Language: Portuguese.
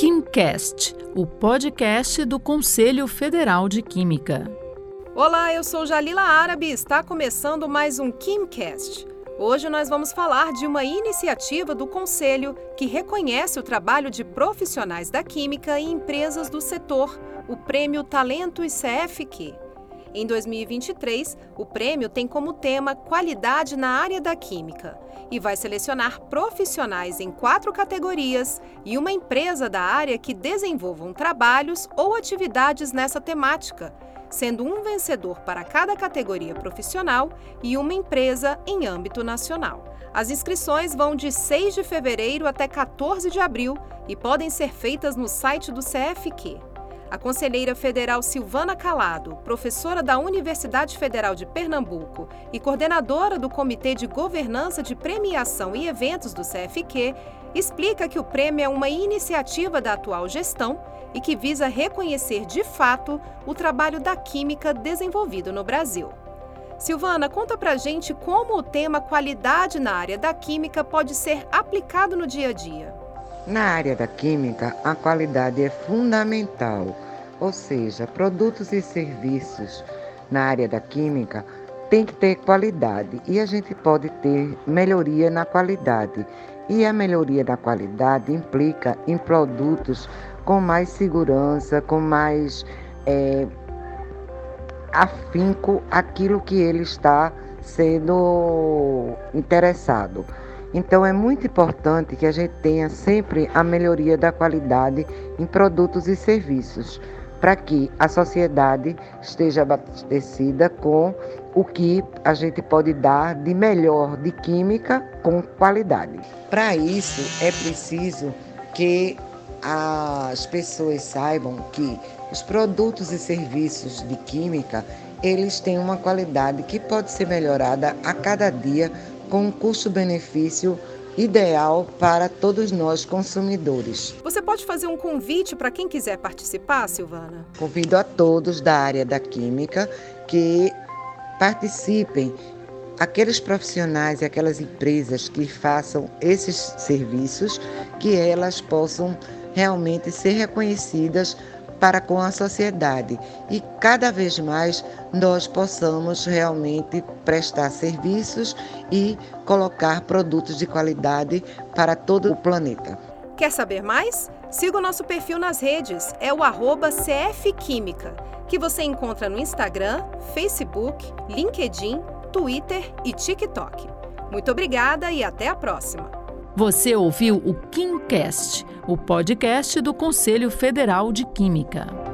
KimCast, o podcast do Conselho Federal de Química. Olá, eu sou Jalila Árabe e está começando mais um KimCast. Hoje nós vamos falar de uma iniciativa do Conselho que reconhece o trabalho de profissionais da química e empresas do setor, o Prêmio Talento ICFQ. Em 2023, o prêmio tem como tema Qualidade na área da química e vai selecionar profissionais em quatro categorias e uma empresa da área que desenvolvam trabalhos ou atividades nessa temática, sendo um vencedor para cada categoria profissional e uma empresa em âmbito nacional. As inscrições vão de 6 de fevereiro até 14 de abril e podem ser feitas no site do CFQ. A conselheira federal Silvana Calado, professora da Universidade Federal de Pernambuco e coordenadora do Comitê de Governança de Premiação e Eventos do CFQ, explica que o prêmio é uma iniciativa da atual gestão e que visa reconhecer de fato o trabalho da química desenvolvido no Brasil. Silvana, conta pra gente como o tema qualidade na área da química pode ser aplicado no dia a dia. Na área da química, a qualidade é fundamental, ou seja, produtos e serviços na área da química tem que ter qualidade e a gente pode ter melhoria na qualidade. E a melhoria da qualidade implica em produtos com mais segurança, com mais é, afinco aquilo que ele está sendo interessado. Então é muito importante que a gente tenha sempre a melhoria da qualidade em produtos e serviços, para que a sociedade esteja abastecida com o que a gente pode dar de melhor de química com qualidade. Para isso é preciso que as pessoas saibam que os produtos e serviços de química eles têm uma qualidade que pode ser melhorada a cada dia com um custo-benefício ideal para todos nós consumidores. Você pode fazer um convite para quem quiser participar, Silvana? Convido a todos da área da química que participem, aqueles profissionais e aquelas empresas que façam esses serviços, que elas possam realmente ser reconhecidas para com a sociedade e cada vez mais nós possamos realmente prestar serviços e colocar produtos de qualidade para todo o planeta. Quer saber mais? Siga o nosso perfil nas redes, é o arroba CFQuímica, que você encontra no Instagram, Facebook, LinkedIn, Twitter e TikTok. Muito obrigada e até a próxima! Você ouviu o KimCast, o podcast do Conselho Federal de Química.